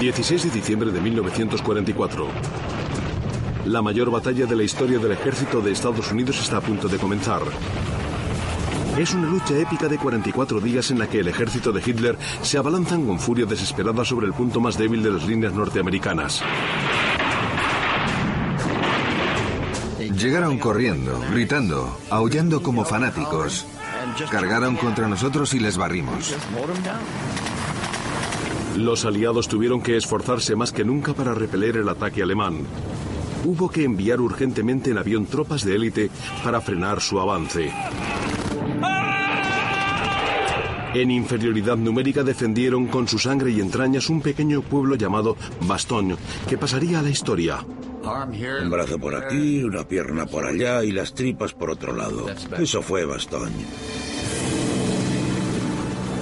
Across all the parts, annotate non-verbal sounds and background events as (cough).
16 de diciembre de 1944. La mayor batalla de la historia del ejército de Estados Unidos está a punto de comenzar. Es una lucha épica de 44 días en la que el ejército de Hitler se abalanzan con furia desesperada sobre el punto más débil de las líneas norteamericanas. Llegaron corriendo, gritando, aullando como fanáticos. Cargaron contra nosotros y les barrimos. Los aliados tuvieron que esforzarse más que nunca para repeler el ataque alemán. Hubo que enviar urgentemente en avión tropas de élite para frenar su avance. En inferioridad numérica defendieron con su sangre y entrañas un pequeño pueblo llamado Bastogne, que pasaría a la historia. Un brazo por aquí, una pierna por allá y las tripas por otro lado. Eso fue Bastogne.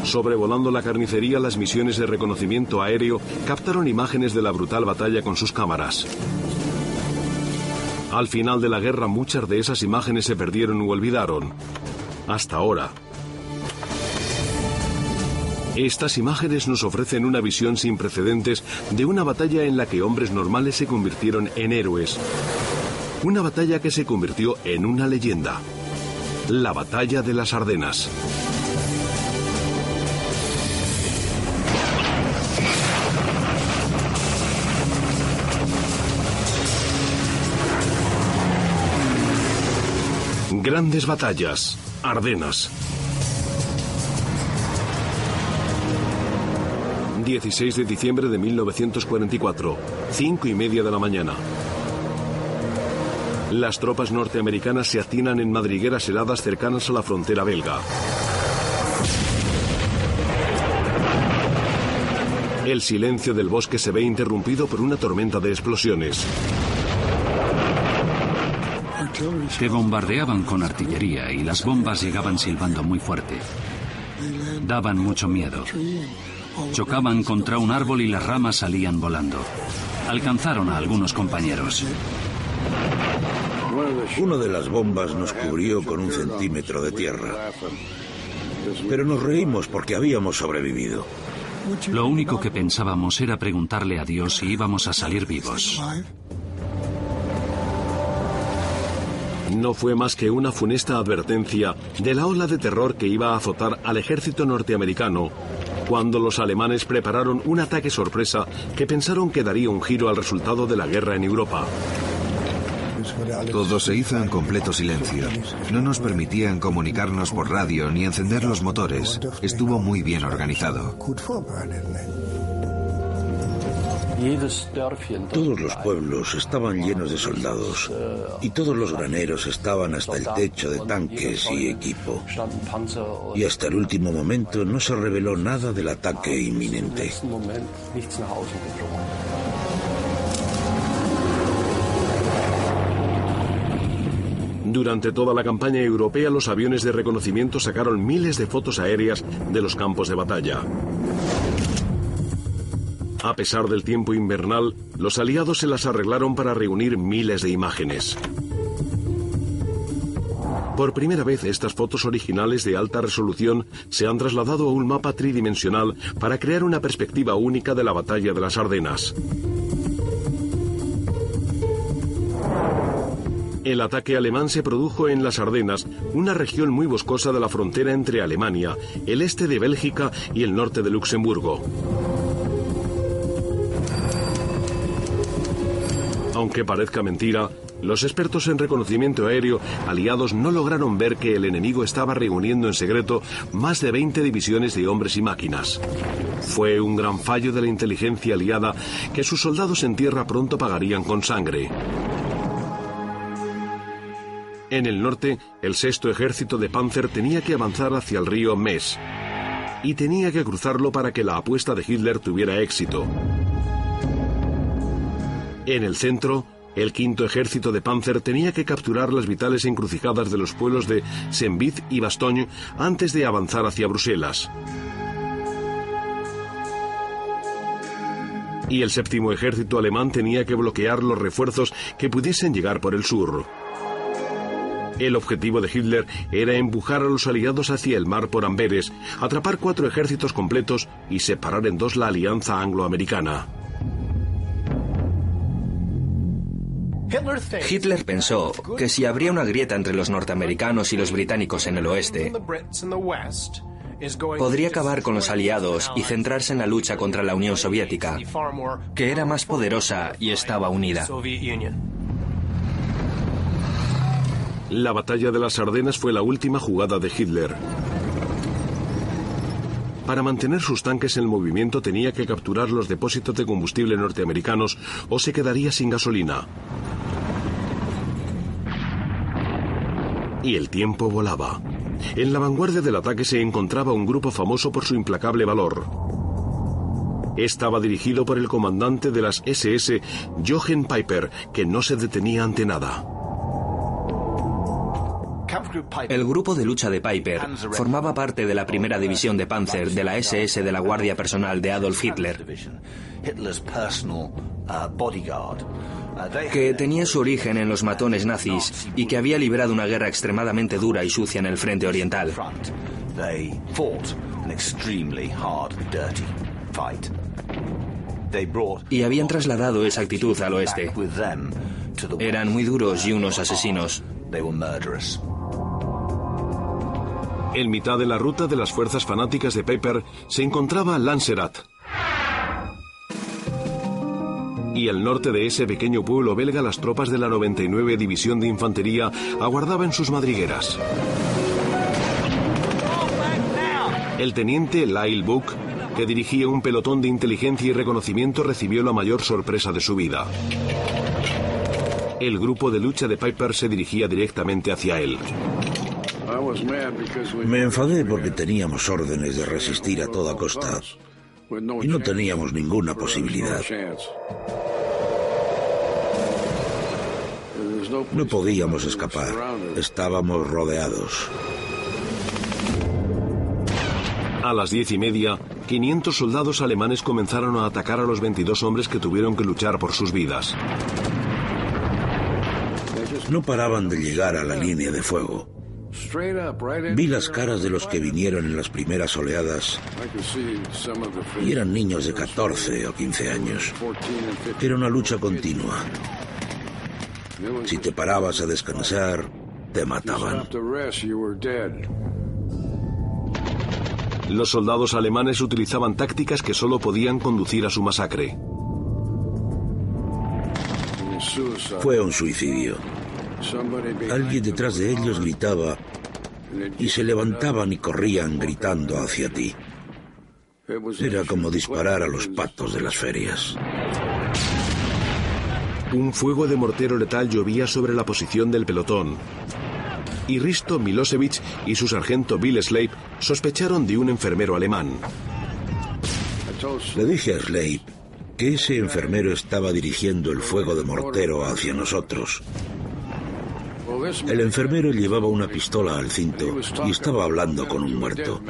Sobrevolando la carnicería, las misiones de reconocimiento aéreo captaron imágenes de la brutal batalla con sus cámaras. Al final de la guerra muchas de esas imágenes se perdieron u olvidaron. Hasta ahora. Estas imágenes nos ofrecen una visión sin precedentes de una batalla en la que hombres normales se convirtieron en héroes. Una batalla que se convirtió en una leyenda. La batalla de las Ardenas. Grandes batallas. Ardenas. 16 de diciembre de 1944, cinco y media de la mañana. Las tropas norteamericanas se atinan en madrigueras heladas cercanas a la frontera belga. El silencio del bosque se ve interrumpido por una tormenta de explosiones. Te bombardeaban con artillería y las bombas llegaban silbando muy fuerte. Daban mucho miedo. Chocaban contra un árbol y las ramas salían volando. Alcanzaron a algunos compañeros. Una de las bombas nos cubrió con un centímetro de tierra. Pero nos reímos porque habíamos sobrevivido. Lo único que pensábamos era preguntarle a Dios si íbamos a salir vivos. No fue más que una funesta advertencia de la ola de terror que iba a azotar al ejército norteamericano cuando los alemanes prepararon un ataque sorpresa que pensaron que daría un giro al resultado de la guerra en Europa. Todo se hizo en completo silencio. No nos permitían comunicarnos por radio ni encender los motores. Estuvo muy bien organizado. Todos los pueblos estaban llenos de soldados y todos los graneros estaban hasta el techo de tanques y equipo. Y hasta el último momento no se reveló nada del ataque inminente. Durante toda la campaña europea los aviones de reconocimiento sacaron miles de fotos aéreas de los campos de batalla. A pesar del tiempo invernal, los aliados se las arreglaron para reunir miles de imágenes. Por primera vez estas fotos originales de alta resolución se han trasladado a un mapa tridimensional para crear una perspectiva única de la batalla de las Ardenas. El ataque alemán se produjo en las Ardenas, una región muy boscosa de la frontera entre Alemania, el este de Bélgica y el norte de Luxemburgo. Aunque parezca mentira, los expertos en reconocimiento aéreo aliados no lograron ver que el enemigo estaba reuniendo en secreto más de 20 divisiones de hombres y máquinas. Fue un gran fallo de la inteligencia aliada que sus soldados en tierra pronto pagarían con sangre. En el norte, el sexto ejército de Panzer tenía que avanzar hacia el río Mes y tenía que cruzarlo para que la apuesta de Hitler tuviera éxito. En el centro, el quinto ejército de Panzer tenía que capturar las vitales encrucijadas de los pueblos de Senvit y Bastogne antes de avanzar hacia Bruselas. Y el séptimo ejército alemán tenía que bloquear los refuerzos que pudiesen llegar por el sur. El objetivo de Hitler era empujar a los aliados hacia el mar por Amberes, atrapar cuatro ejércitos completos y separar en dos la alianza angloamericana. Hitler pensó que si habría una grieta entre los norteamericanos y los británicos en el oeste, podría acabar con los aliados y centrarse en la lucha contra la Unión Soviética, que era más poderosa y estaba unida. La batalla de las Ardenas fue la última jugada de Hitler. Para mantener sus tanques en movimiento tenía que capturar los depósitos de combustible norteamericanos o se quedaría sin gasolina. Y el tiempo volaba. En la vanguardia del ataque se encontraba un grupo famoso por su implacable valor. Estaba dirigido por el comandante de las SS, Jochen Piper, que no se detenía ante nada. El grupo de lucha de Piper formaba parte de la primera división de Panzer de la SS de la Guardia Personal de Adolf Hitler, que tenía su origen en los matones nazis y que había librado una guerra extremadamente dura y sucia en el frente oriental. Y habían trasladado esa actitud al oeste. Eran muy duros y unos asesinos. En mitad de la ruta de las fuerzas fanáticas de Pepper se encontraba Lancerat. Y al norte de ese pequeño pueblo belga las tropas de la 99 División de Infantería aguardaban sus madrigueras. El teniente Lyle Book, que dirigía un pelotón de inteligencia y reconocimiento, recibió la mayor sorpresa de su vida. El grupo de lucha de Piper se dirigía directamente hacia él. Me enfadé porque teníamos órdenes de resistir a toda costa y no teníamos ninguna posibilidad. No podíamos escapar. Estábamos rodeados. A las diez y media, 500 soldados alemanes comenzaron a atacar a los 22 hombres que tuvieron que luchar por sus vidas. No paraban de llegar a la línea de fuego. Vi las caras de los que vinieron en las primeras oleadas y eran niños de 14 o 15 años. Era una lucha continua. Si te parabas a descansar, te mataban. Los soldados alemanes utilizaban tácticas que solo podían conducir a su masacre. Fue un suicidio. Alguien detrás de ellos gritaba y se levantaban y corrían gritando hacia ti. Era como disparar a los patos de las ferias. Un fuego de mortero letal llovía sobre la posición del pelotón. Y Risto Milosevic y su sargento Bill Slape sospecharon de un enfermero alemán. Le dije a Slape que ese enfermero estaba dirigiendo el fuego de mortero hacia nosotros. El enfermero llevaba una pistola al cinto y estaba hablando con un muerto.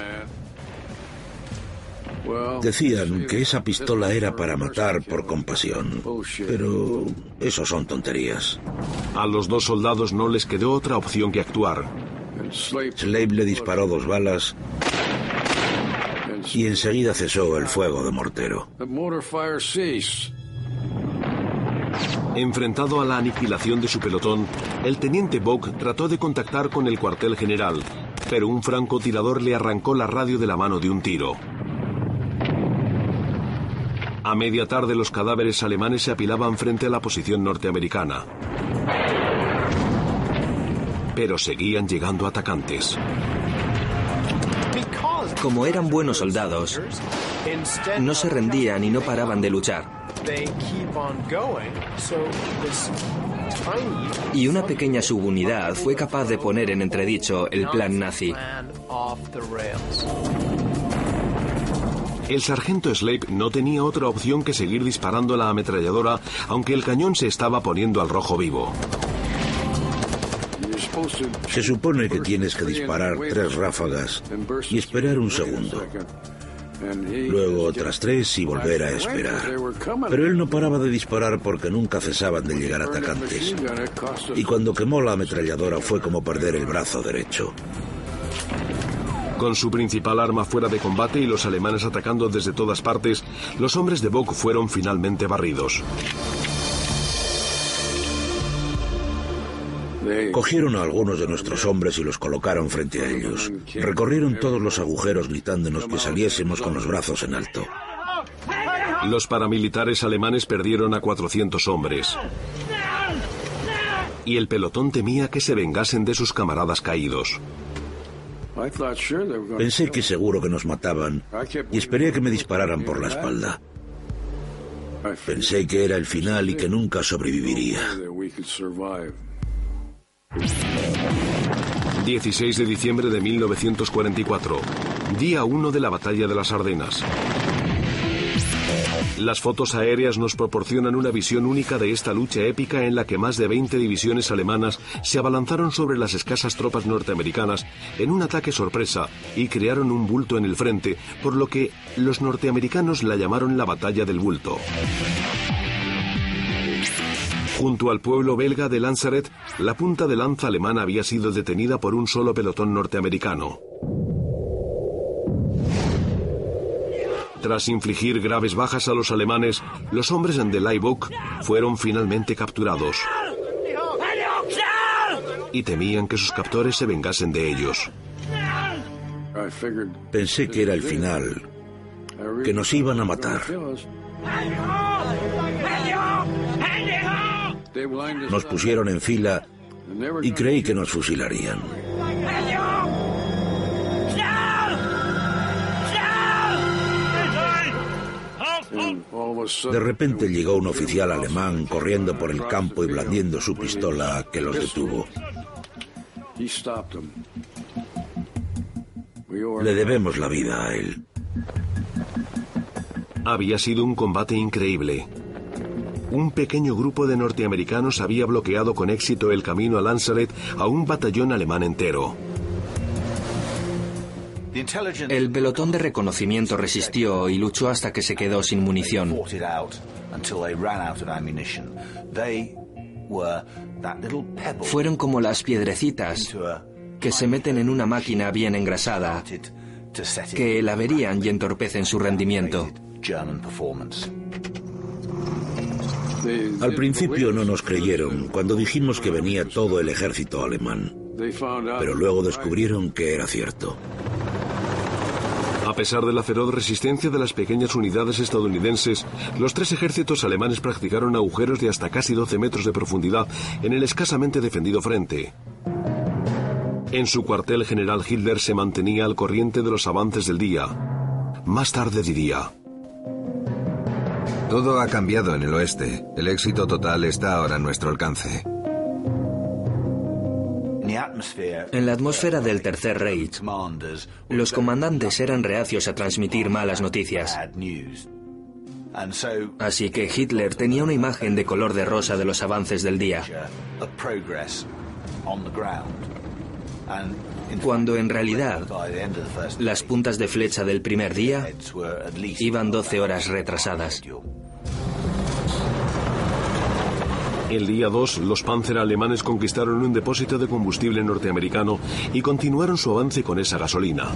Decían que esa pistola era para matar por compasión, pero eso son tonterías. A los dos soldados no les quedó otra opción que actuar. Slave le disparó dos balas y enseguida cesó el fuego de mortero. Enfrentado a la aniquilación de su pelotón, el teniente Bock trató de contactar con el cuartel general, pero un francotirador le arrancó la radio de la mano de un tiro. A media tarde los cadáveres alemanes se apilaban frente a la posición norteamericana. Pero seguían llegando atacantes. Como eran buenos soldados, no se rendían y no paraban de luchar. Y una pequeña subunidad fue capaz de poner en entredicho el plan nazi. El sargento Slape no tenía otra opción que seguir disparando la ametralladora, aunque el cañón se estaba poniendo al rojo vivo. Se supone que tienes que disparar tres ráfagas y esperar un segundo. Luego otras tres y volver a esperar. Pero él no paraba de disparar porque nunca cesaban de llegar atacantes. Y cuando quemó la ametralladora fue como perder el brazo derecho. Con su principal arma fuera de combate y los alemanes atacando desde todas partes, los hombres de Bock fueron finalmente barridos. Cogieron a algunos de nuestros hombres y los colocaron frente a ellos. Recorrieron todos los agujeros gritándonos que saliésemos con los brazos en alto. Los paramilitares alemanes perdieron a 400 hombres. Y el pelotón temía que se vengasen de sus camaradas caídos. Pensé que seguro que nos mataban y esperé a que me dispararan por la espalda. Pensé que era el final y que nunca sobreviviría. 16 de diciembre de 1944, día 1 de la batalla de las Ardenas. Las fotos aéreas nos proporcionan una visión única de esta lucha épica en la que más de 20 divisiones alemanas se abalanzaron sobre las escasas tropas norteamericanas en un ataque sorpresa y crearon un bulto en el frente, por lo que los norteamericanos la llamaron la batalla del bulto. Junto al pueblo belga de Lanzaret, la punta de lanza alemana había sido detenida por un solo pelotón norteamericano. Tras infligir graves bajas a los alemanes, los hombres en The fueron finalmente capturados. Y temían que sus captores se vengasen de ellos. Pensé que era el final, que nos iban a matar. Nos pusieron en fila y creí que nos fusilarían. De repente llegó un oficial alemán corriendo por el campo y blandiendo su pistola que los detuvo. Le debemos la vida a él. Había sido un combate increíble. Un pequeño grupo de norteamericanos había bloqueado con éxito el camino a Lanzaret a un batallón alemán entero. El pelotón de reconocimiento resistió y luchó hasta que se quedó sin munición. Fueron como las piedrecitas que se meten en una máquina bien engrasada, que la averían y entorpecen su rendimiento. Al principio no nos creyeron cuando dijimos que venía todo el ejército alemán, pero luego descubrieron que era cierto. A pesar de la feroz resistencia de las pequeñas unidades estadounidenses, los tres ejércitos alemanes practicaron agujeros de hasta casi 12 metros de profundidad en el escasamente defendido frente. En su cuartel general Hitler se mantenía al corriente de los avances del día. Más tarde diría, Todo ha cambiado en el oeste. El éxito total está ahora a nuestro alcance. En la atmósfera del Tercer Reich, los comandantes eran reacios a transmitir malas noticias. Así que Hitler tenía una imagen de color de rosa de los avances del día. Cuando en realidad las puntas de flecha del primer día iban 12 horas retrasadas. El día 2, los Panzer alemanes conquistaron un depósito de combustible norteamericano y continuaron su avance con esa gasolina.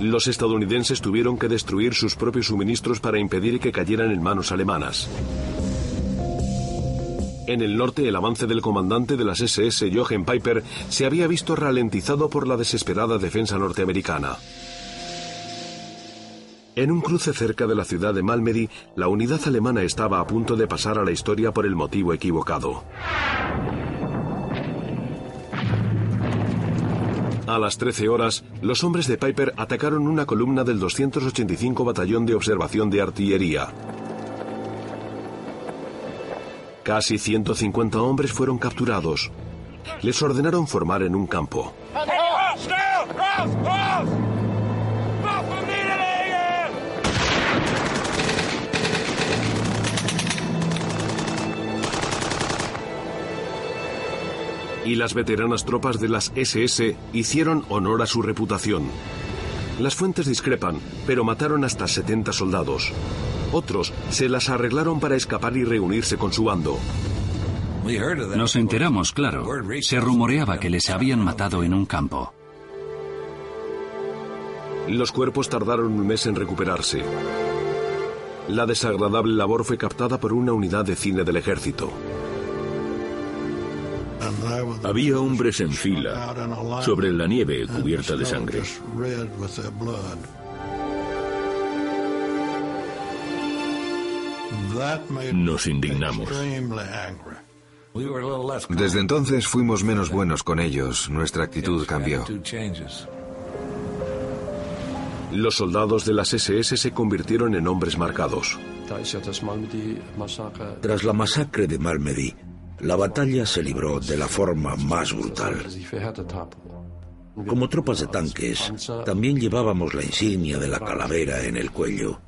Los estadounidenses tuvieron que destruir sus propios suministros para impedir que cayeran en manos alemanas. En el norte, el avance del comandante de las SS, Jochen Piper, se había visto ralentizado por la desesperada defensa norteamericana. En un cruce cerca de la ciudad de Malmedy, la unidad alemana estaba a punto de pasar a la historia por el motivo equivocado. A las 13 horas, los hombres de Piper atacaron una columna del 285 Batallón de Observación de Artillería. Casi 150 hombres fueron capturados. Les ordenaron formar en un campo. y las veteranas tropas de las SS hicieron honor a su reputación. Las fuentes discrepan, pero mataron hasta 70 soldados. Otros se las arreglaron para escapar y reunirse con su bando. Nos enteramos, claro. Se rumoreaba que les habían matado en un campo. Los cuerpos tardaron un mes en recuperarse. La desagradable labor fue captada por una unidad de cine del ejército. Había hombres en fila sobre la nieve cubierta de sangre. Nos indignamos. Desde entonces fuimos menos buenos con ellos. Nuestra actitud cambió. Los soldados de las SS se convirtieron en hombres marcados. Tras la masacre de Malmedy, la batalla se libró de la forma más brutal. Como tropas de tanques, también llevábamos la insignia de la calavera en el cuello.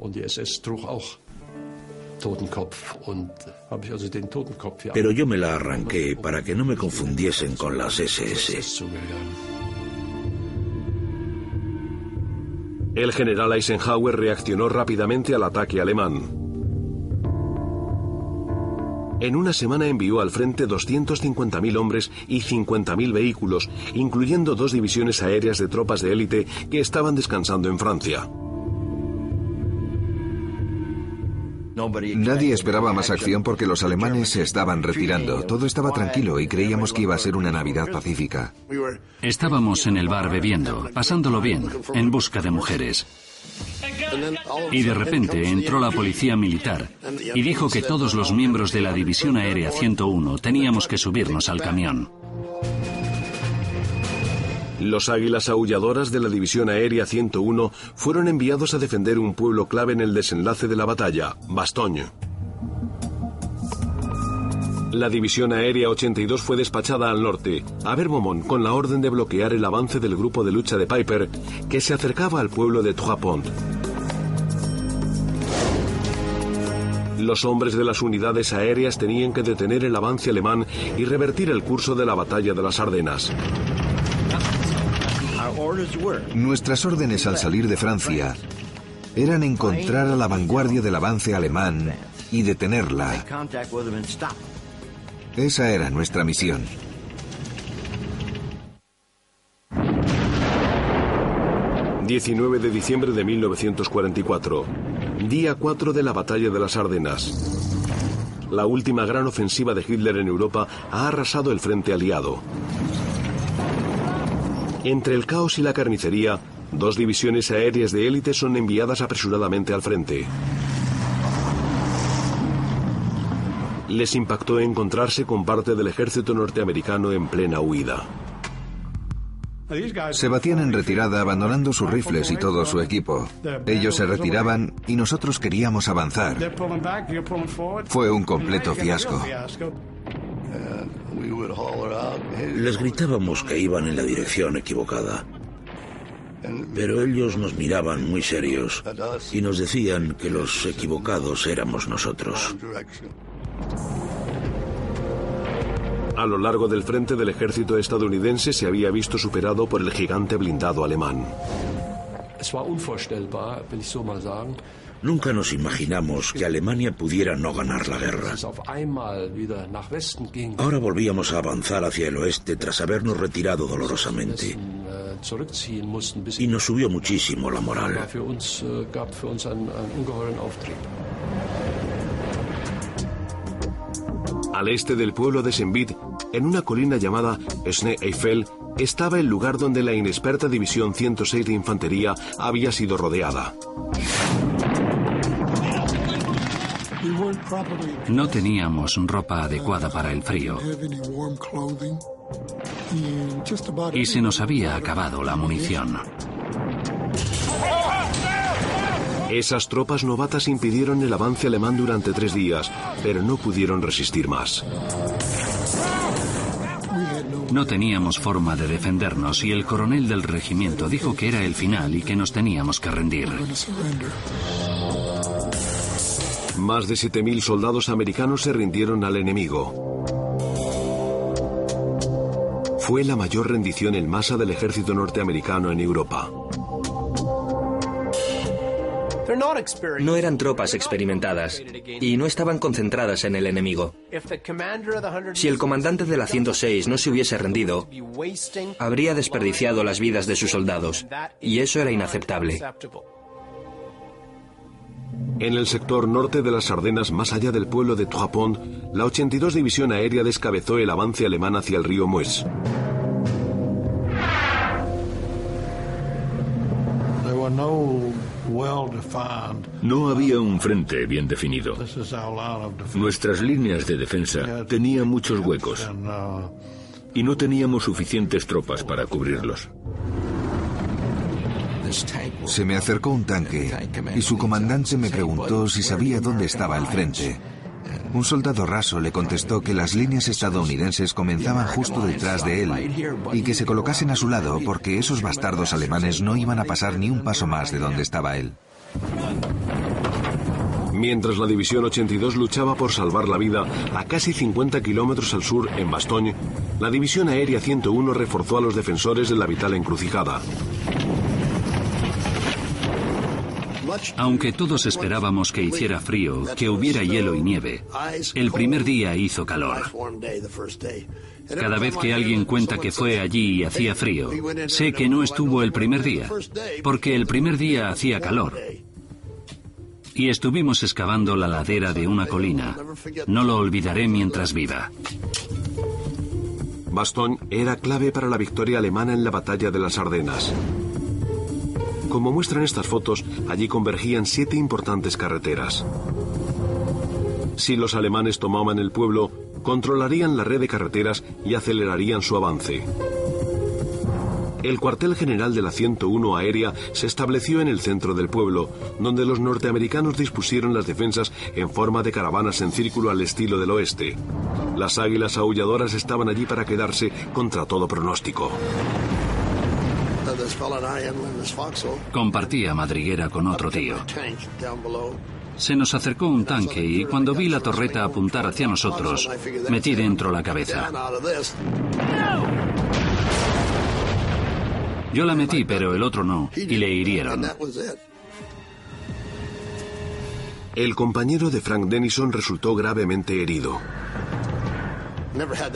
Pero yo me la arranqué para que no me confundiesen con las SS. El general Eisenhower reaccionó rápidamente al ataque alemán. En una semana envió al frente 250.000 hombres y 50.000 vehículos, incluyendo dos divisiones aéreas de tropas de élite que estaban descansando en Francia. Nadie esperaba más acción porque los alemanes se estaban retirando. Todo estaba tranquilo y creíamos que iba a ser una Navidad pacífica. Estábamos en el bar bebiendo, pasándolo bien, en busca de mujeres. Y de repente entró la policía militar y dijo que todos los miembros de la División Aérea 101 teníamos que subirnos al camión. Los águilas aulladoras de la División Aérea 101 fueron enviados a defender un pueblo clave en el desenlace de la batalla, Bastogne. La División Aérea 82 fue despachada al norte, a Vermont, con la orden de bloquear el avance del grupo de lucha de Piper, que se acercaba al pueblo de Trois Los hombres de las unidades aéreas tenían que detener el avance alemán y revertir el curso de la batalla de las Ardenas. Nuestras órdenes al salir de Francia eran encontrar a la vanguardia del avance alemán y detenerla. Esa era nuestra misión. ...19 de diciembre de 1944... ...día 4 de la batalla de las Ardenas... ...la última gran ofensiva de Hitler en Europa... ...ha arrasado el frente aliado... Entre el caos y la carnicería, dos divisiones aéreas de élite son enviadas apresuradamente al frente. Les impactó encontrarse con parte del ejército norteamericano en plena huida. Se batían en retirada abandonando sus rifles y todo su equipo. Ellos se retiraban y nosotros queríamos avanzar. Fue un completo fiasco. Les gritábamos que iban en la dirección equivocada. Pero ellos nos miraban muy serios y nos decían que los equivocados éramos nosotros. A lo largo del frente del ejército estadounidense se había visto superado por el gigante blindado alemán. Nunca nos imaginamos que Alemania pudiera no ganar la guerra. Ahora volvíamos a avanzar hacia el oeste tras habernos retirado dolorosamente. Y nos subió muchísimo la moral. Al este del pueblo de Senbit, en una colina llamada Schnee Eiffel, estaba el lugar donde la inexperta División 106 de Infantería había sido rodeada. No teníamos ropa adecuada para el frío. Y se nos había acabado la munición. Esas tropas novatas impidieron el avance alemán durante tres días, pero no pudieron resistir más. No teníamos forma de defendernos y el coronel del regimiento dijo que era el final y que nos teníamos que rendir. Más de 7.000 soldados americanos se rindieron al enemigo. Fue la mayor rendición en masa del ejército norteamericano en Europa. No eran tropas experimentadas y no estaban concentradas en el enemigo. Si el comandante de la 106 no se hubiese rendido, habría desperdiciado las vidas de sus soldados y eso era inaceptable. En el sector norte de las Ardenas, más allá del pueblo de Trois la 82 División Aérea descabezó el avance alemán hacia el río Meuse. No había un frente bien definido. Nuestras líneas de defensa tenían muchos huecos y no teníamos suficientes tropas para cubrirlos. Se me acercó un tanque y su comandante me preguntó si sabía dónde estaba el frente. Un soldado raso le contestó que las líneas estadounidenses comenzaban justo detrás de él y que se colocasen a su lado porque esos bastardos alemanes no iban a pasar ni un paso más de donde estaba él. Mientras la División 82 luchaba por salvar la vida a casi 50 kilómetros al sur, en Bastogne, la División Aérea 101 reforzó a los defensores de la vital encrucijada. Aunque todos esperábamos que hiciera frío, que hubiera hielo y nieve, el primer día hizo calor. Cada vez que alguien cuenta que fue allí y hacía frío, sé que no estuvo el primer día, porque el primer día hacía calor. Y estuvimos excavando la ladera de una colina. No lo olvidaré mientras viva. Bastogne era clave para la victoria alemana en la batalla de las Ardenas. Como muestran estas fotos, allí convergían siete importantes carreteras. Si los alemanes tomaban el pueblo, controlarían la red de carreteras y acelerarían su avance. El cuartel general de la 101 aérea se estableció en el centro del pueblo, donde los norteamericanos dispusieron las defensas en forma de caravanas en círculo al estilo del oeste. Las águilas aulladoras estaban allí para quedarse contra todo pronóstico. Compartía madriguera con otro tío. Se nos acercó un tanque y cuando vi la torreta apuntar hacia nosotros, metí dentro la cabeza. Yo la metí, pero el otro no, y le hirieron. El compañero de Frank Denison resultó gravemente herido.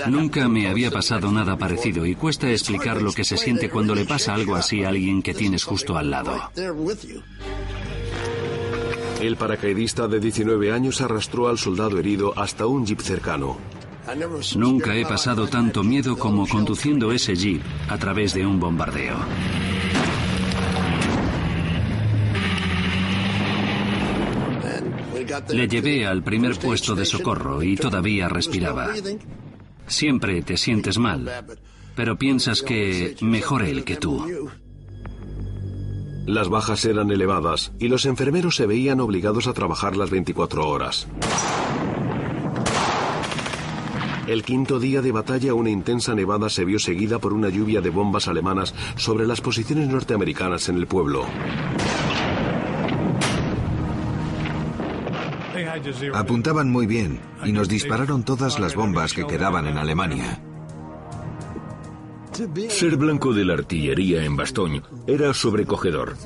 Nunca me había pasado nada parecido y cuesta explicar lo que se siente cuando le pasa algo así a alguien que tienes justo al lado. El paracaidista de 19 años arrastró al soldado herido hasta un jeep cercano. Nunca he pasado tanto miedo como conduciendo ese jeep a través de un bombardeo. Le llevé al primer puesto de socorro y todavía respiraba. Siempre te sientes mal, pero piensas que mejor él que tú. Las bajas eran elevadas y los enfermeros se veían obligados a trabajar las 24 horas. El quinto día de batalla, una intensa nevada se vio seguida por una lluvia de bombas alemanas sobre las posiciones norteamericanas en el pueblo. Apuntaban muy bien y nos dispararon todas las bombas que quedaban en Alemania. Ser blanco de la artillería en Bastogne era sobrecogedor.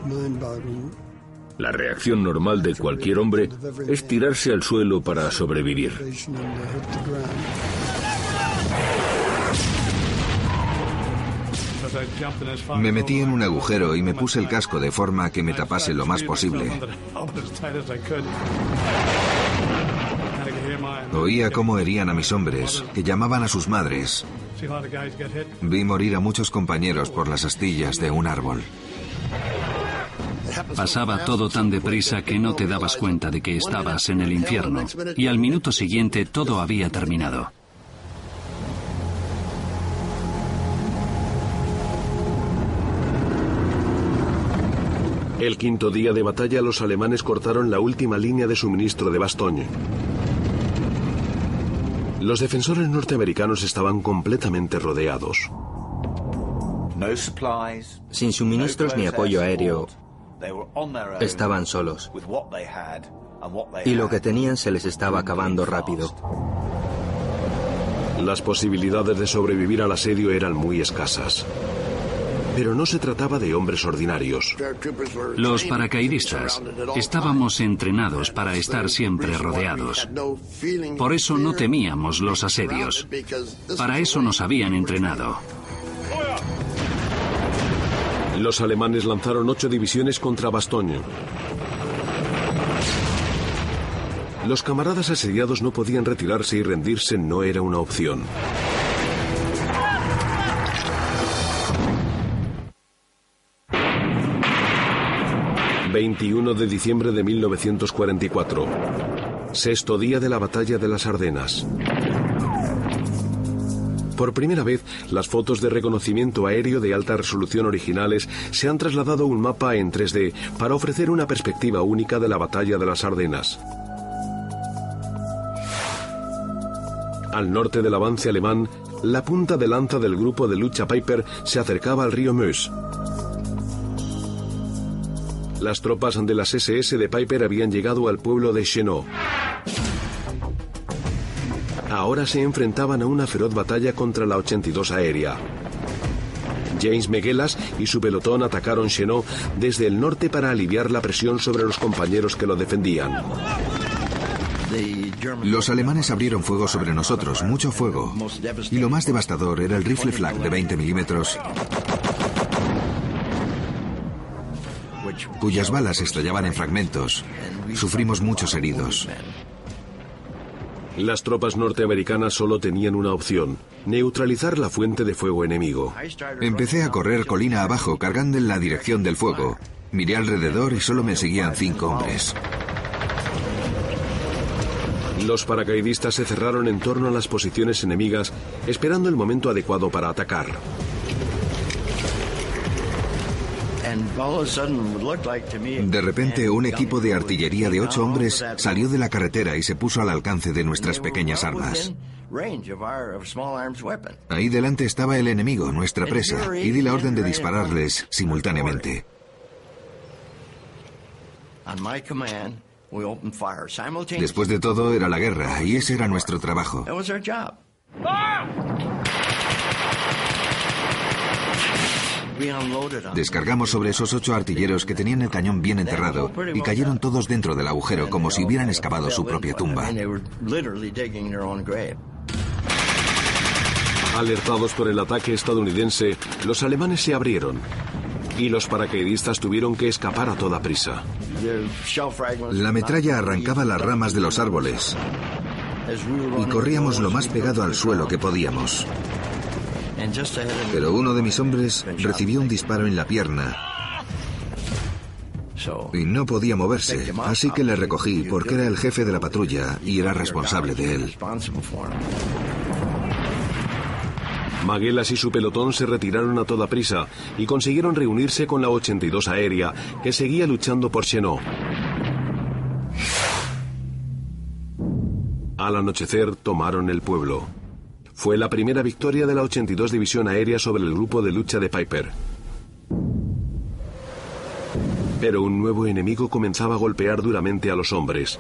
La reacción normal de cualquier hombre es tirarse al suelo para sobrevivir. Me metí en un agujero y me puse el casco de forma que me tapase lo más posible. Oía cómo herían a mis hombres, que llamaban a sus madres. Vi morir a muchos compañeros por las astillas de un árbol. Pasaba todo tan deprisa que no te dabas cuenta de que estabas en el infierno y al minuto siguiente todo había terminado. El quinto día de batalla los alemanes cortaron la última línea de suministro de Bastogne. Los defensores norteamericanos estaban completamente rodeados. Sin suministros ni apoyo aéreo, estaban solos. Y lo que tenían se les estaba acabando rápido. Las posibilidades de sobrevivir al asedio eran muy escasas. Pero no se trataba de hombres ordinarios. Los paracaidistas estábamos entrenados para estar siempre rodeados. Por eso no temíamos los asedios. Para eso nos habían entrenado. Los alemanes lanzaron ocho divisiones contra Bastogne. Los camaradas asediados no podían retirarse y rendirse no era una opción. ...21 de diciembre de 1944... ...sexto día de la batalla de las Ardenas... Por primera vez, las fotos de reconocimiento aéreo de alta resolución originales se han trasladado a un mapa en 3D para ofrecer una perspectiva única de la batalla de las Ardenas. Al norte del avance alemán, la punta de lanza del grupo de lucha Piper se acercaba al río Meuse. Las tropas de las SS de Piper habían llegado al pueblo de Chenot. Ahora se enfrentaban a una feroz batalla contra la 82 aérea. James Meguelas y su pelotón atacaron Chenot desde el norte para aliviar la presión sobre los compañeros que lo defendían. Los alemanes abrieron fuego sobre nosotros, mucho fuego. Y lo más devastador era el rifle flak de 20 milímetros, cuyas balas estallaban en fragmentos. Sufrimos muchos heridos. Las tropas norteamericanas solo tenían una opción, neutralizar la fuente de fuego enemigo. Empecé a correr colina abajo cargando en la dirección del fuego. Miré alrededor y solo me seguían cinco hombres. Los paracaidistas se cerraron en torno a las posiciones enemigas, esperando el momento adecuado para atacar. De repente, un equipo de artillería de ocho hombres salió de la carretera y se puso al alcance de nuestras pequeñas armas. Ahí delante estaba el enemigo, nuestra presa, y di la orden de dispararles simultáneamente. Después de todo, era la guerra, y ese era nuestro trabajo. Descargamos sobre esos ocho artilleros que tenían el cañón bien enterrado y cayeron todos dentro del agujero como si hubieran excavado su propia tumba. Alertados por el ataque estadounidense, los alemanes se abrieron y los paracaidistas tuvieron que escapar a toda prisa. La metralla arrancaba las ramas de los árboles y corríamos lo más pegado al suelo que podíamos. Pero uno de mis hombres recibió un disparo en la pierna y no podía moverse, así que le recogí porque era el jefe de la patrulla y era responsable de él. Maguelas y su pelotón se retiraron a toda prisa y consiguieron reunirse con la 82 aérea, que seguía luchando por Chenot. Al anochecer tomaron el pueblo. Fue la primera victoria de la 82 División Aérea sobre el grupo de lucha de Piper. Pero un nuevo enemigo comenzaba a golpear duramente a los hombres.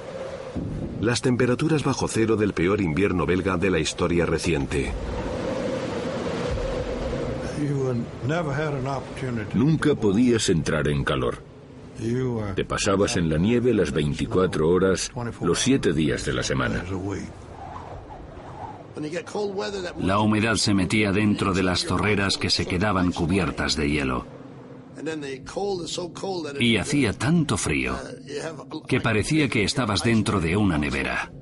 Las temperaturas bajo cero del peor invierno belga de la historia reciente. Nunca podías entrar en calor. Te pasabas en la nieve las 24 horas, los 7 días de la semana. La humedad se metía dentro de las zorreras que se quedaban cubiertas de hielo. Y hacía tanto frío que parecía que estabas dentro de una nevera.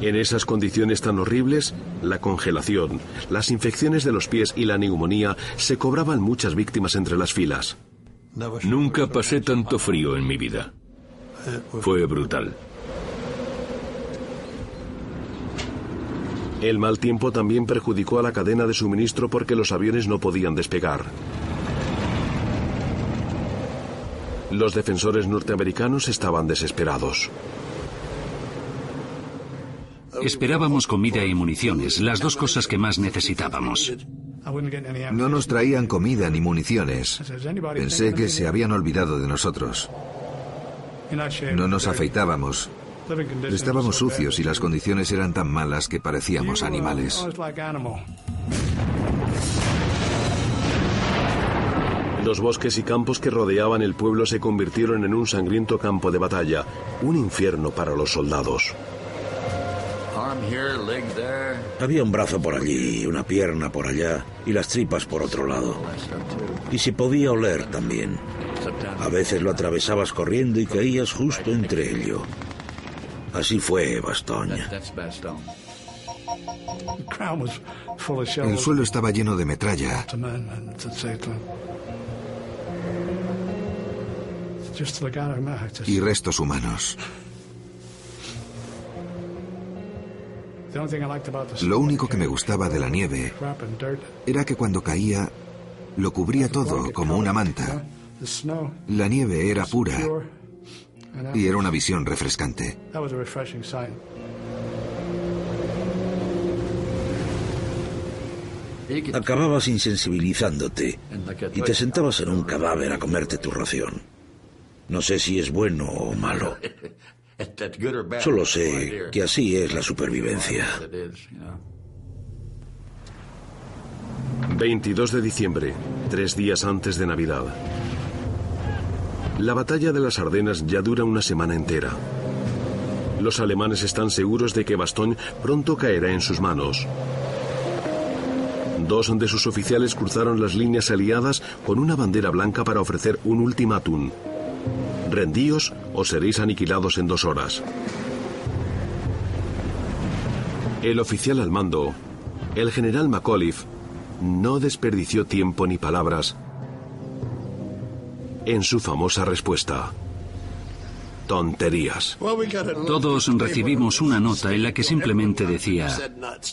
En esas condiciones tan horribles, la congelación, las infecciones de los pies y la neumonía se cobraban muchas víctimas entre las filas. Nunca pasé tanto frío en mi vida. Fue brutal. El mal tiempo también perjudicó a la cadena de suministro porque los aviones no podían despegar. Los defensores norteamericanos estaban desesperados. Esperábamos comida y municiones, las dos cosas que más necesitábamos. No nos traían comida ni municiones. Pensé que se habían olvidado de nosotros. No nos afeitábamos. Estábamos sucios y las condiciones eran tan malas que parecíamos animales. Los bosques y campos que rodeaban el pueblo se convirtieron en un sangriento campo de batalla, un infierno para los soldados. Había un brazo por allí, una pierna por allá y las tripas por otro lado. Y se podía oler también. A veces lo atravesabas corriendo y caías justo entre ello. Así fue Bastogne. El suelo estaba lleno de metralla. Y restos humanos. Lo único que me gustaba de la nieve era que cuando caía lo cubría todo como una manta. La nieve era pura y era una visión refrescante. Acababas insensibilizándote y te sentabas en un cadáver a comerte tu ración. No sé si es bueno o malo. (laughs) Solo sé que así es la supervivencia. 22 de diciembre, tres días antes de Navidad. La batalla de las Ardenas ya dura una semana entera. Los alemanes están seguros de que Bastogne pronto caerá en sus manos. Dos de sus oficiales cruzaron las líneas aliadas con una bandera blanca para ofrecer un ultimátum. Rendíos o seréis aniquilados en dos horas. El oficial al mando, el general McAuliffe, no desperdició tiempo ni palabras en su famosa respuesta. Tonterías. Todos recibimos una nota en la que simplemente decía,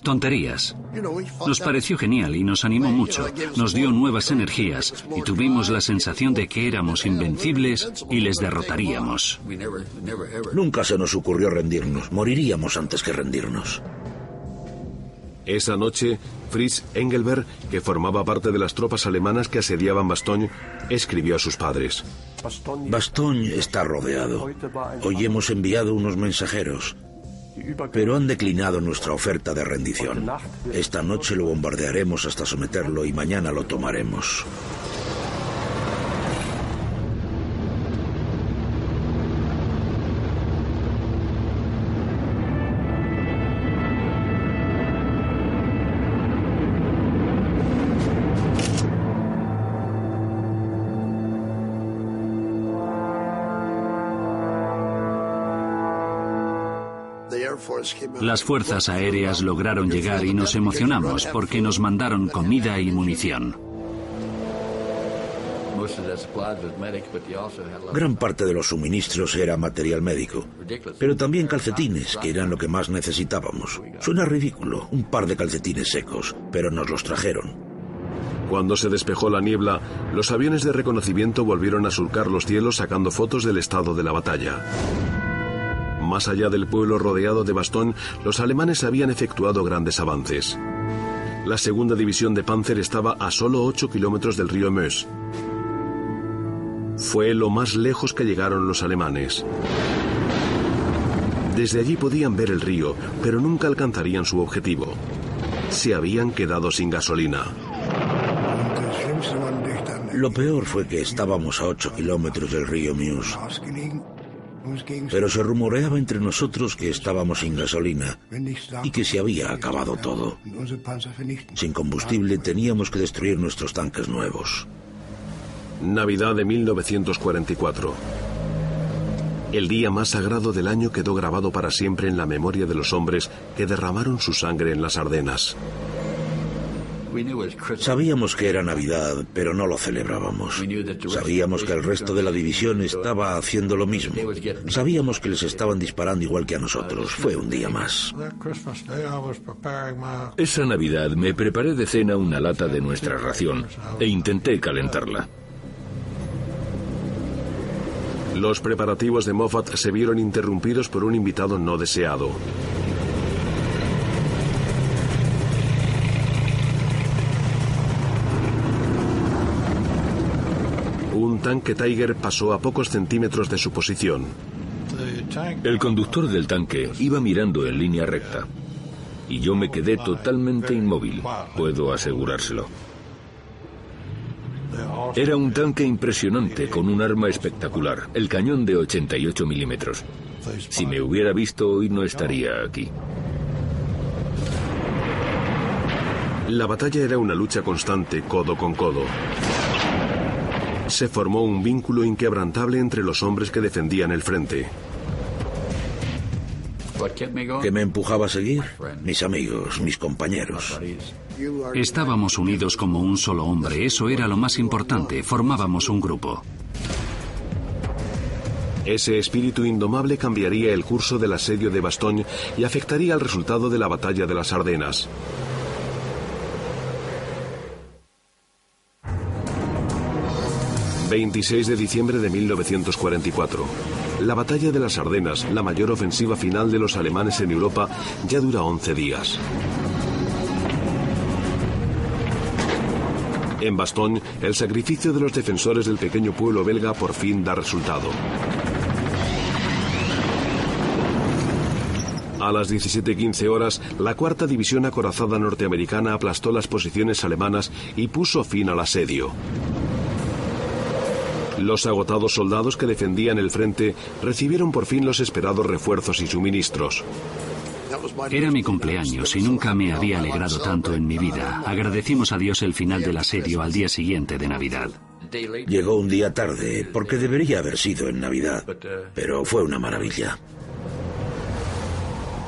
tonterías. Nos pareció genial y nos animó mucho, nos dio nuevas energías y tuvimos la sensación de que éramos invencibles y les derrotaríamos. Nunca se nos ocurrió rendirnos, moriríamos antes que rendirnos. Esa noche, Fritz Engelberg, que formaba parte de las tropas alemanas que asediaban Bastogne, escribió a sus padres. Bastogne está rodeado. Hoy hemos enviado unos mensajeros, pero han declinado nuestra oferta de rendición. Esta noche lo bombardearemos hasta someterlo y mañana lo tomaremos. Las fuerzas aéreas lograron llegar y nos emocionamos porque nos mandaron comida y munición. Gran parte de los suministros era material médico, pero también calcetines, que eran lo que más necesitábamos. Suena ridículo, un par de calcetines secos, pero nos los trajeron. Cuando se despejó la niebla, los aviones de reconocimiento volvieron a surcar los cielos sacando fotos del estado de la batalla. Más allá del pueblo rodeado de Bastón, los alemanes habían efectuado grandes avances. La segunda división de Panzer estaba a solo 8 kilómetros del río Meuse. Fue lo más lejos que llegaron los alemanes. Desde allí podían ver el río, pero nunca alcanzarían su objetivo. Se habían quedado sin gasolina. Lo peor fue que estábamos a 8 kilómetros del río Meuse. Pero se rumoreaba entre nosotros que estábamos sin gasolina y que se había acabado todo. Sin combustible teníamos que destruir nuestros tanques nuevos. Navidad de 1944. El día más sagrado del año quedó grabado para siempre en la memoria de los hombres que derramaron su sangre en las Ardenas. Sabíamos que era Navidad, pero no lo celebrábamos. Sabíamos que el resto de la división estaba haciendo lo mismo. Sabíamos que les estaban disparando igual que a nosotros. Fue un día más. Esa Navidad me preparé de cena una lata de nuestra ración e intenté calentarla. Los preparativos de Moffat se vieron interrumpidos por un invitado no deseado. Tanque Tiger pasó a pocos centímetros de su posición. El conductor del tanque iba mirando en línea recta y yo me quedé totalmente inmóvil, puedo asegurárselo. Era un tanque impresionante con un arma espectacular, el cañón de 88 milímetros. Si me hubiera visto hoy no estaría aquí. La batalla era una lucha constante, codo con codo. Se formó un vínculo inquebrantable entre los hombres que defendían el frente. ¿Qué me empujaba a seguir? Mis amigos, mis compañeros. Estábamos unidos como un solo hombre, eso era lo más importante, formábamos un grupo. Ese espíritu indomable cambiaría el curso del asedio de Bastogne y afectaría el resultado de la batalla de las Ardenas. ...26 de diciembre de 1944... La batalla de las Ardenas, la mayor ofensiva final de los alemanes en Europa, ya dura 11 días. En Bastogne, el sacrificio de los defensores del pequeño pueblo belga por fin da resultado. A las 17:15 horas, la cuarta división acorazada norteamericana aplastó las posiciones alemanas y puso fin al asedio. Los agotados soldados que defendían el frente recibieron por fin los esperados refuerzos y suministros. Era mi cumpleaños y nunca me había alegrado tanto en mi vida. Agradecimos a Dios el final del asedio al día siguiente de Navidad. Llegó un día tarde, porque debería haber sido en Navidad, pero fue una maravilla.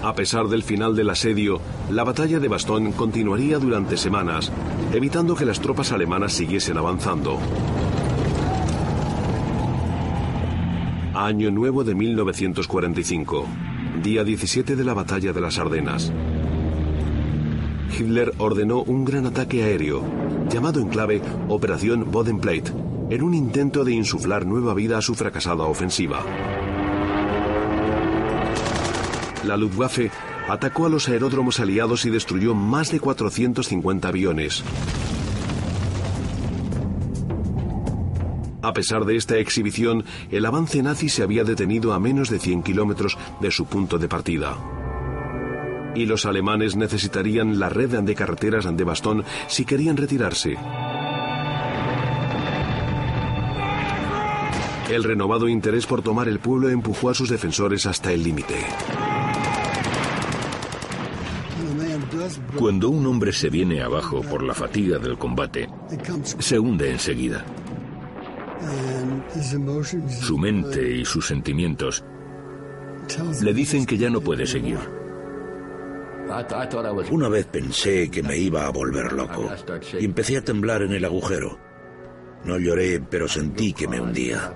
A pesar del final del asedio, la batalla de Bastogne continuaría durante semanas, evitando que las tropas alemanas siguiesen avanzando. Año nuevo de 1945, día 17 de la batalla de las Ardenas. Hitler ordenó un gran ataque aéreo, llamado en clave Operación Bodenplate, en un intento de insuflar nueva vida a su fracasada ofensiva. La Luftwaffe atacó a los aeródromos aliados y destruyó más de 450 aviones. A pesar de esta exhibición, el avance nazi se había detenido a menos de 100 kilómetros de su punto de partida. Y los alemanes necesitarían la red de carreteras de Bastón si querían retirarse. El renovado interés por tomar el pueblo empujó a sus defensores hasta el límite. Cuando un hombre se viene abajo por la fatiga del combate, se hunde enseguida. Su mente y sus sentimientos le dicen que ya no puede seguir. Una vez pensé que me iba a volver loco y empecé a temblar en el agujero. No lloré, pero sentí que me hundía.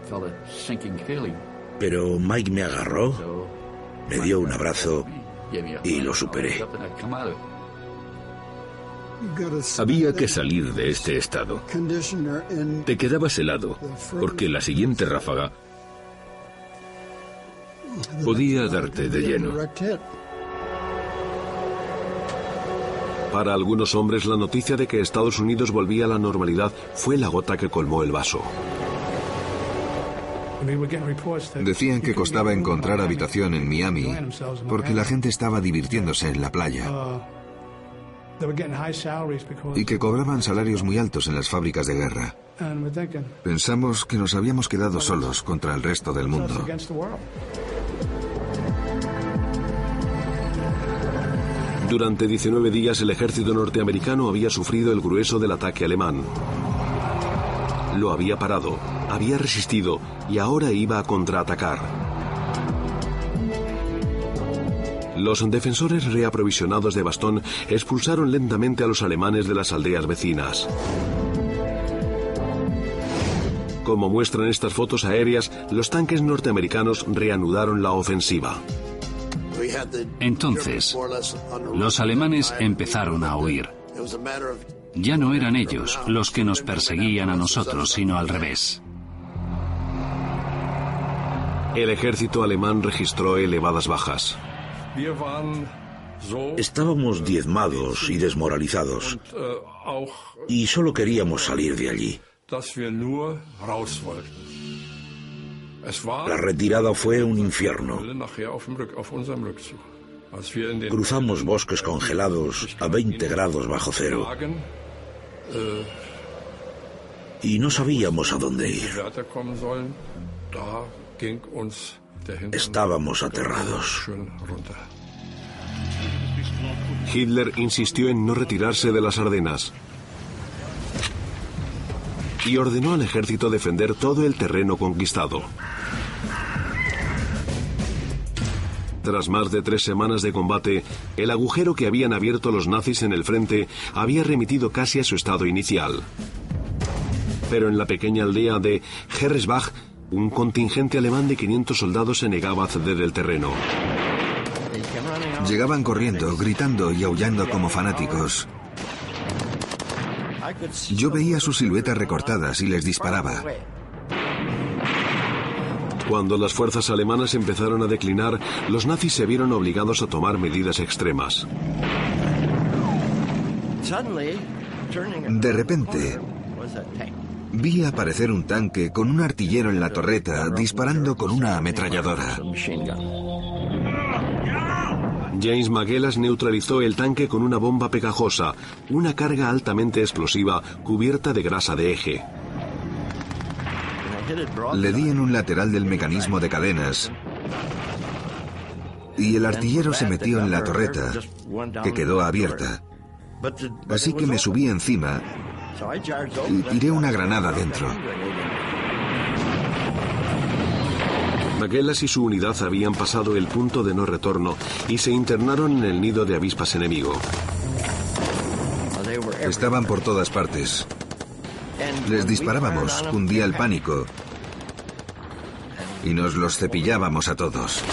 Pero Mike me agarró, me dio un abrazo y lo superé. Había que salir de este estado. Te quedabas helado, porque la siguiente ráfaga podía darte de lleno. Para algunos hombres la noticia de que Estados Unidos volvía a la normalidad fue la gota que colmó el vaso. Decían que costaba encontrar habitación en Miami porque la gente estaba divirtiéndose en la playa y que cobraban salarios muy altos en las fábricas de guerra. Pensamos que nos habíamos quedado solos contra el resto del mundo. Durante 19 días el ejército norteamericano había sufrido el grueso del ataque alemán. Lo había parado, había resistido y ahora iba a contraatacar. Los defensores reaprovisionados de Bastón expulsaron lentamente a los alemanes de las aldeas vecinas. Como muestran estas fotos aéreas, los tanques norteamericanos reanudaron la ofensiva. Entonces, los alemanes empezaron a huir. Ya no eran ellos los que nos perseguían a nosotros, sino al revés. El ejército alemán registró elevadas bajas. Estábamos diezmados y desmoralizados y solo queríamos salir de allí. La retirada fue un infierno. Cruzamos bosques congelados a 20 grados bajo cero. Y no sabíamos a dónde ir. Estábamos aterrados. Hitler insistió en no retirarse de las Ardenas y ordenó al ejército defender todo el terreno conquistado. Tras más de tres semanas de combate, el agujero que habían abierto los nazis en el frente había remitido casi a su estado inicial. Pero en la pequeña aldea de Herresbach, un contingente alemán de 500 soldados se negaba a ceder el terreno. Llegaban corriendo, gritando y aullando como fanáticos. Yo veía sus siluetas recortadas y les disparaba. Cuando las fuerzas alemanas empezaron a declinar, los nazis se vieron obligados a tomar medidas extremas. De repente, vi aparecer un tanque con un artillero en la torreta disparando con una ametralladora. James Magelas neutralizó el tanque con una bomba pegajosa, una carga altamente explosiva cubierta de grasa de eje. Le di en un lateral del mecanismo de cadenas y el artillero se metió en la torreta, que quedó abierta. Así que me subí encima y tiré una granada dentro. Maguelas y su unidad habían pasado el punto de no retorno y se internaron en el nido de avispas enemigo. Estaban por todas partes. Les disparábamos, cundía el pánico y nos los cepillábamos a todos.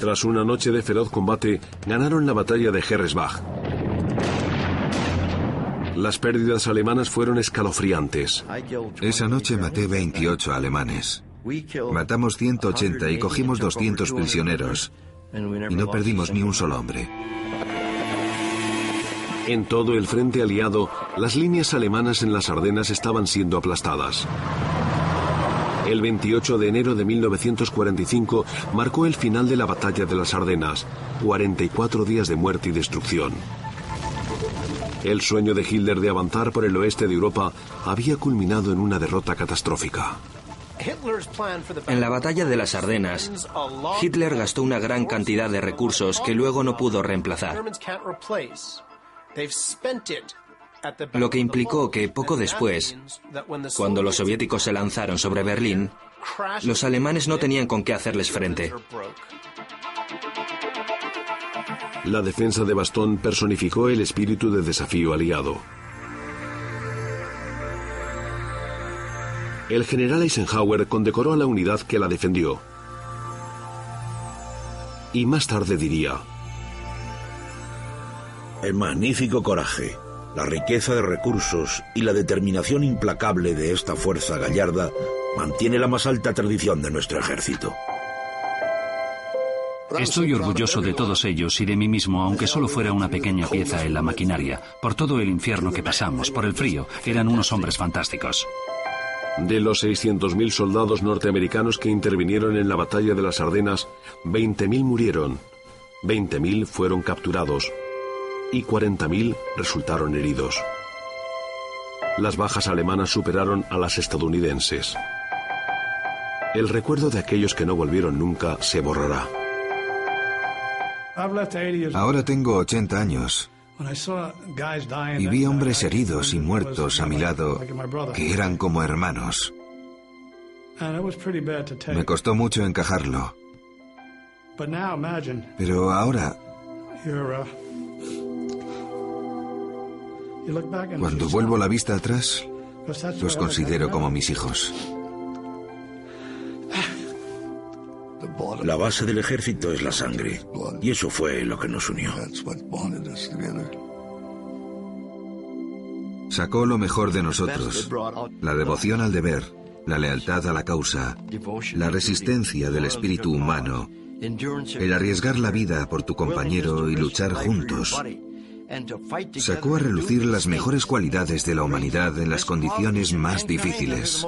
Tras una noche de feroz combate, ganaron la batalla de Herresbach. Las pérdidas alemanas fueron escalofriantes. Esa noche maté 28 alemanes. Matamos 180 y cogimos 200 prisioneros. Y no perdimos ni un solo hombre. En todo el frente aliado, las líneas alemanas en las Ardenas estaban siendo aplastadas. El 28 de enero de 1945 marcó el final de la batalla de las Ardenas, 44 días de muerte y destrucción. El sueño de Hitler de avanzar por el oeste de Europa había culminado en una derrota catastrófica. En la batalla de las Ardenas, Hitler gastó una gran cantidad de recursos que luego no pudo reemplazar. Lo que implicó que poco después, cuando los soviéticos se lanzaron sobre Berlín, los alemanes no tenían con qué hacerles frente. La defensa de Bastón personificó el espíritu de desafío aliado. El general Eisenhower condecoró a la unidad que la defendió. Y más tarde diría, El magnífico coraje, la riqueza de recursos y la determinación implacable de esta fuerza gallarda mantiene la más alta tradición de nuestro ejército. Estoy orgulloso de todos ellos y de mí mismo, aunque solo fuera una pequeña pieza en la maquinaria. Por todo el infierno que pasamos, por el frío, eran unos hombres fantásticos. De los 600.000 soldados norteamericanos que intervinieron en la batalla de las Ardenas, 20.000 murieron, 20.000 fueron capturados y 40.000 resultaron heridos. Las bajas alemanas superaron a las estadounidenses. El recuerdo de aquellos que no volvieron nunca se borrará. Ahora tengo 80 años y vi hombres heridos y muertos a mi lado que eran como hermanos. Me costó mucho encajarlo. Pero ahora, cuando vuelvo la vista atrás, los considero como mis hijos. La base del ejército es la sangre, y eso fue lo que nos unió. Sacó lo mejor de nosotros, la devoción al deber, la lealtad a la causa, la resistencia del espíritu humano, el arriesgar la vida por tu compañero y luchar juntos, Sacó a relucir las mejores cualidades de la humanidad en las condiciones más difíciles.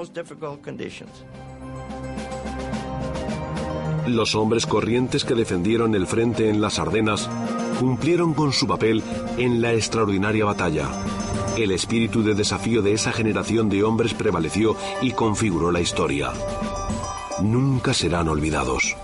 Los hombres corrientes que defendieron el frente en las Ardenas cumplieron con su papel en la extraordinaria batalla. El espíritu de desafío de esa generación de hombres prevaleció y configuró la historia. Nunca serán olvidados.